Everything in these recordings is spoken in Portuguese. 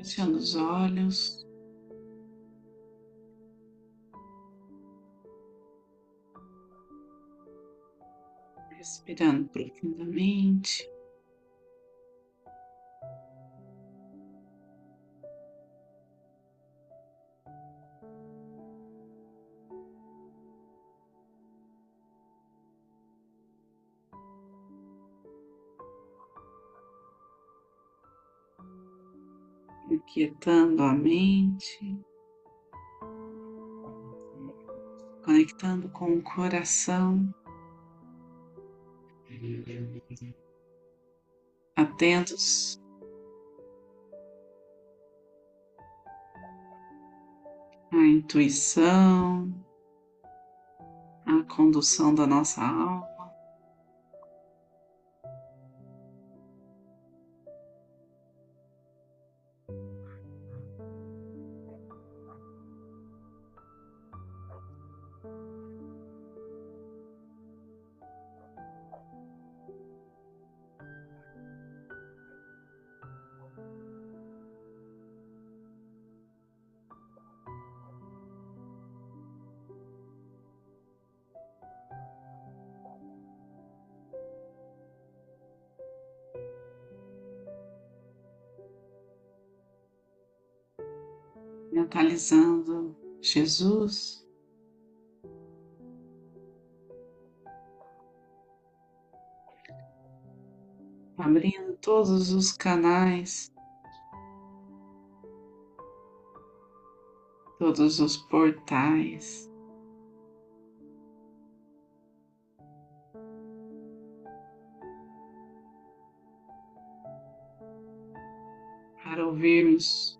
fechando os olhos. Respirando profundamente. Aquietando a mente, conectando com o coração, atentos à intuição, à condução da nossa alma. Mentalizando Jesus. Abrindo todos os canais, todos os portais. Para ouvirmos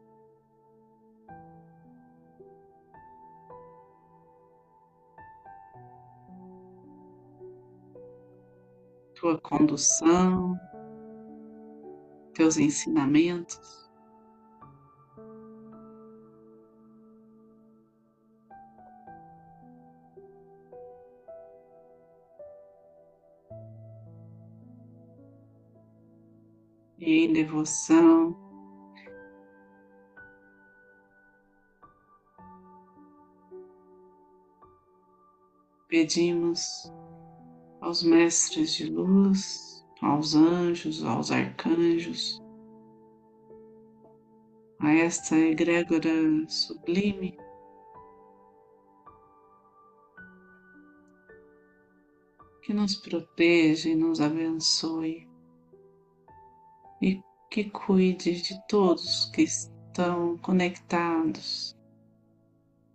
tua condução, teus ensinamentos. E em devoção, pedimos aos mestres de luz, aos anjos, aos arcanjos, a esta egrégora sublime. Que nos proteja e nos abençoe e que cuide de todos que estão conectados,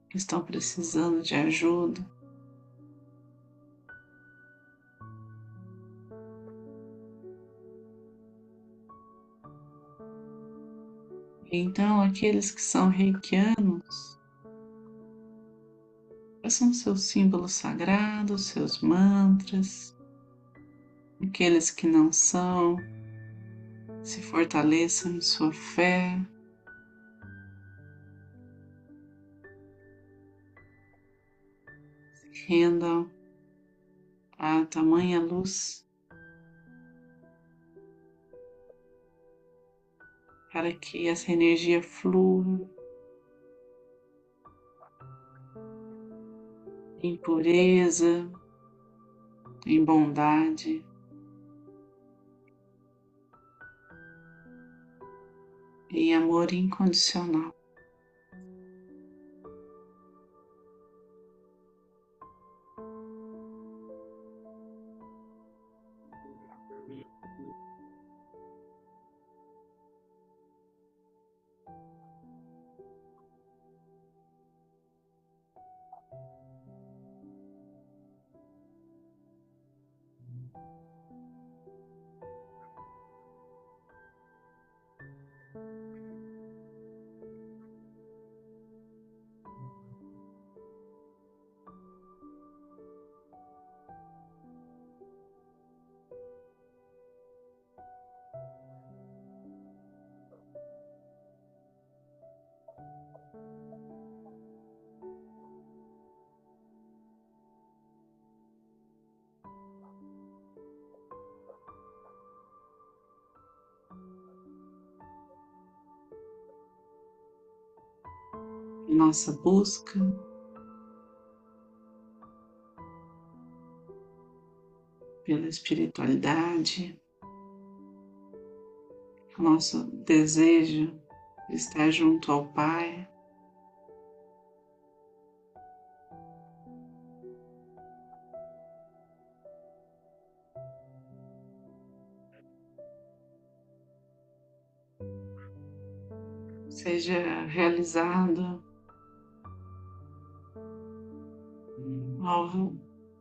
que estão precisando de ajuda. Então, aqueles que são reikianos, são seus símbolos sagrados, seus mantras. Aqueles que não são, se fortaleçam em sua fé. Rendam à tamanha luz para que essa energia flua em pureza, em bondade. Em amor incondicional. Nossa busca. Pela espiritualidade, o nosso desejo de estar junto ao Pai. seja realizado ao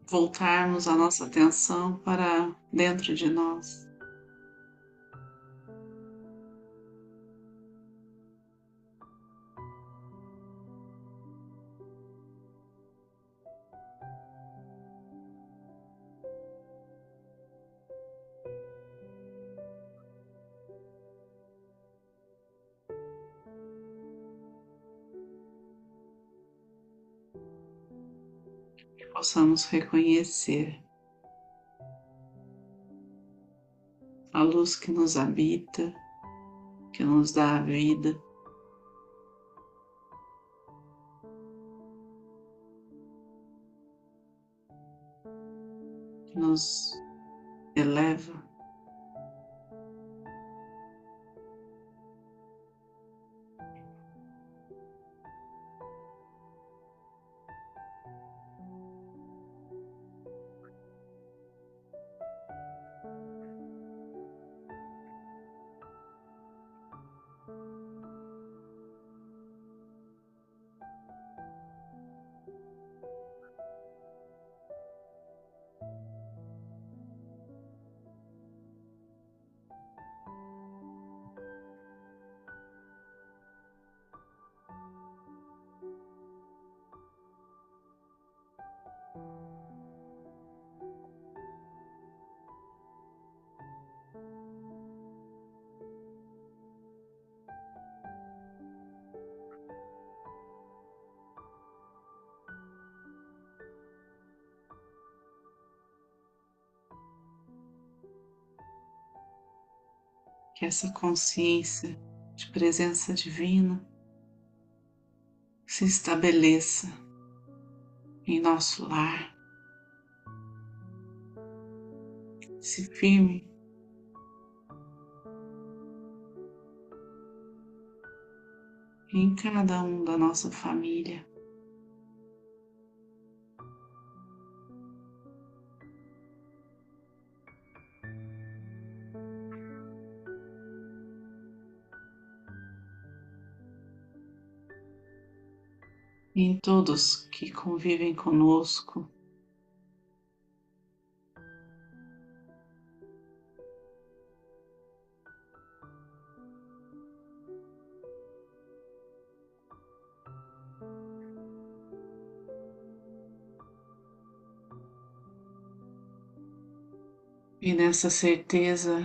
voltarmos a nossa atenção para dentro de nós. Possamos reconhecer a luz que nos habita, que nos dá a vida. que Nos eleva. Que essa consciência de presença divina se estabeleça em nosso lar, se firme em cada um da nossa família. Em todos que convivem conosco. E nessa certeza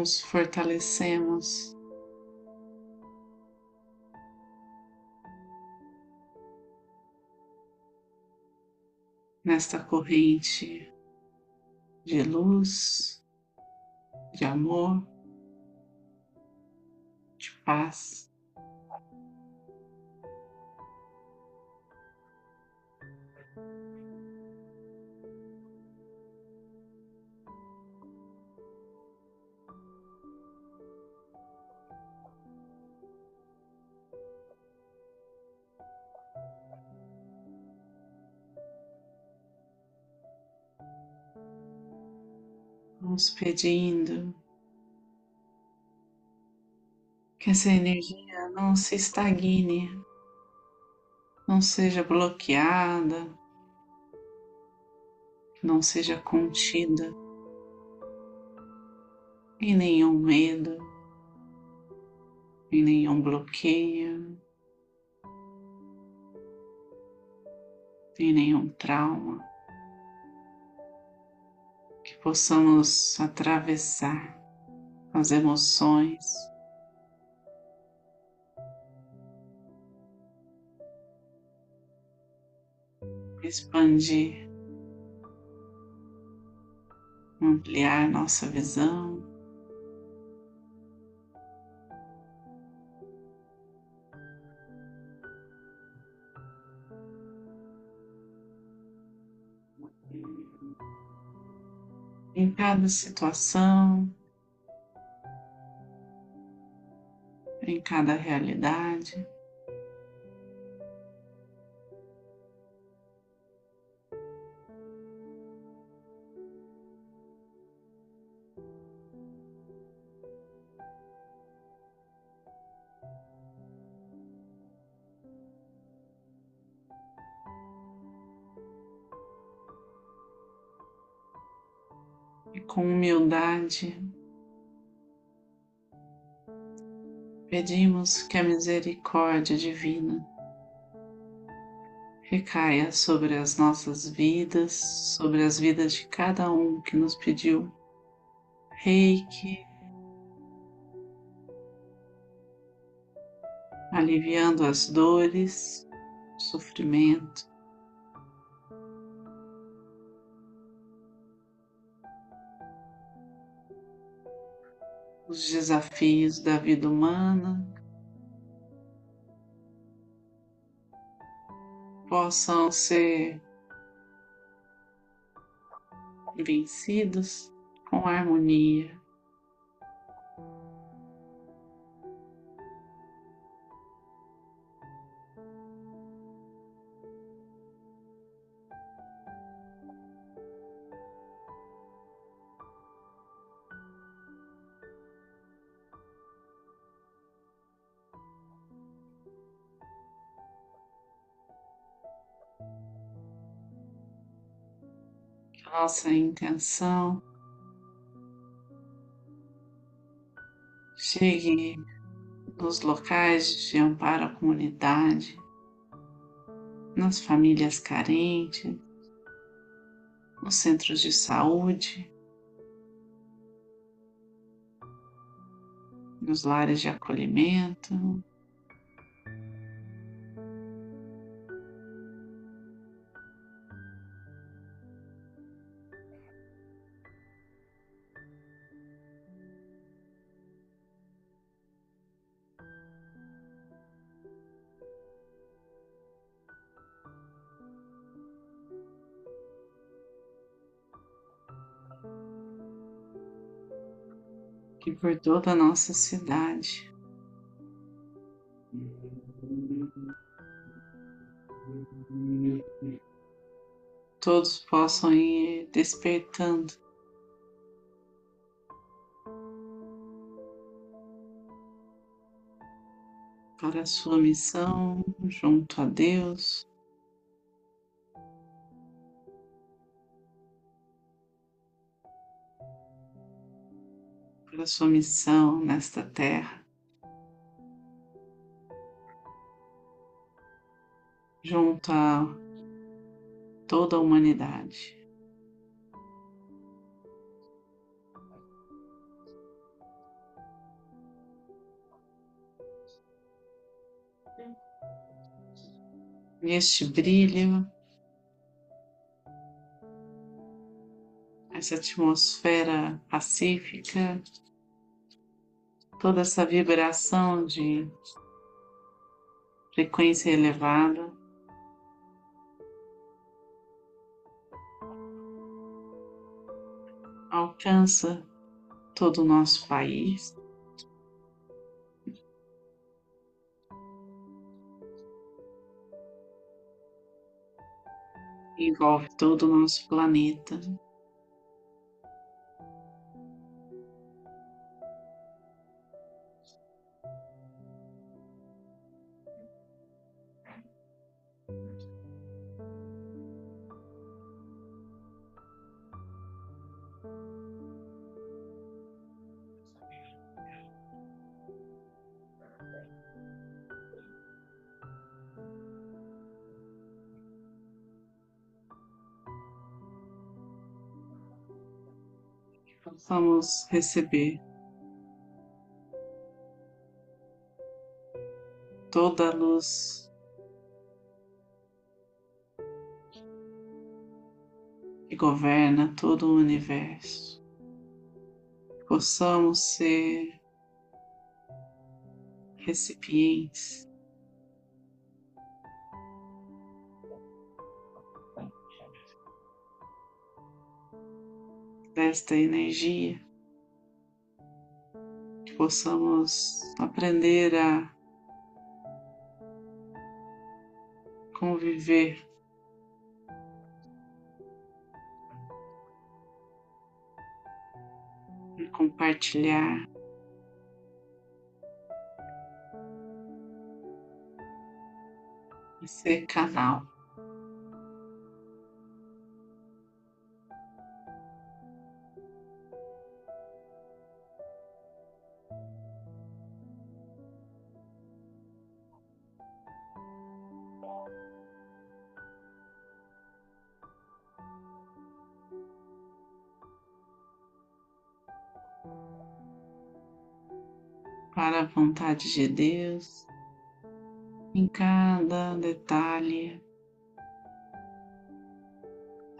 nos fortalecemos. Nesta corrente de luz, de amor, de paz. Vamos pedindo que essa energia não se estagne, não seja bloqueada, não seja contida em nenhum medo, em nenhum bloqueio, em nenhum trauma possamos atravessar as emoções. Expandir ampliar nossa visão. Em cada situação, em cada realidade. Humildade pedimos que a misericórdia divina recaia sobre as nossas vidas, sobre as vidas de cada um que nos pediu reiki, aliviando as dores, o sofrimento. Os desafios da vida humana possam ser vencidos com harmonia. Nossa intenção. Chegue nos locais de amparo à comunidade, nas famílias carentes, nos centros de saúde, nos lares de acolhimento, que por toda a nossa cidade. Todos possam ir despertando para a sua missão junto a Deus. Pela sua missão nesta terra. Junto a toda a humanidade. Este brilho, essa atmosfera pacífica, toda essa vibração de frequência elevada. Alcança todo o nosso país. Envolve todo o nosso planeta. Possamos receber toda a luz que governa todo o universo. possamos ser recipientes desta energia, que possamos aprender a conviver e compartilhar e ser canal. Vontade de Deus em cada detalhe,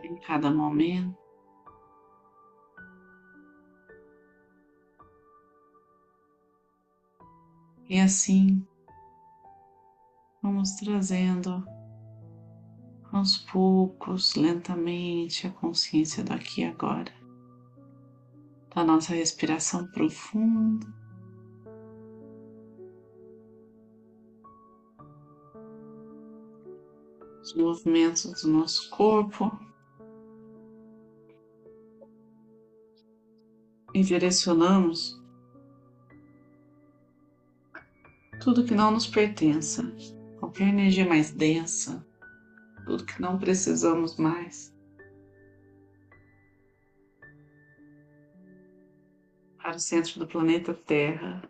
em cada momento. E assim vamos trazendo aos poucos, lentamente, a consciência do aqui e agora, da nossa respiração profunda. Os movimentos do nosso corpo e direcionamos tudo que não nos pertença, qualquer energia mais densa, tudo que não precisamos mais. Para o centro do planeta Terra,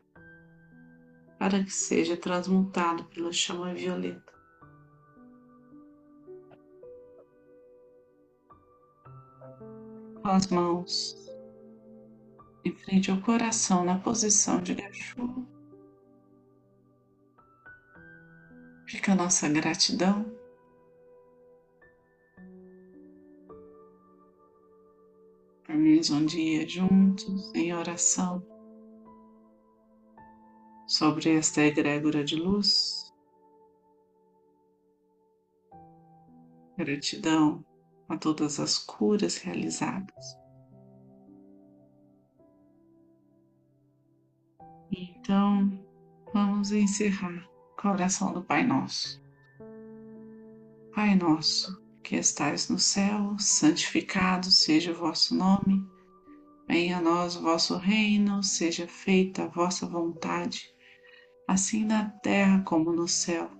para que seja transmutado pela chama violeta. As mãos em frente ao coração na posição de Gachô. Fica a nossa gratidão. Por mais um dia juntos em oração sobre esta egrégora de luz. Gratidão a todas as curas realizadas. Então, vamos encerrar com a oração do Pai Nosso. Pai Nosso, que estais no céu, santificado seja o vosso nome. Venha a nós o vosso reino, seja feita a vossa vontade, assim na terra como no céu.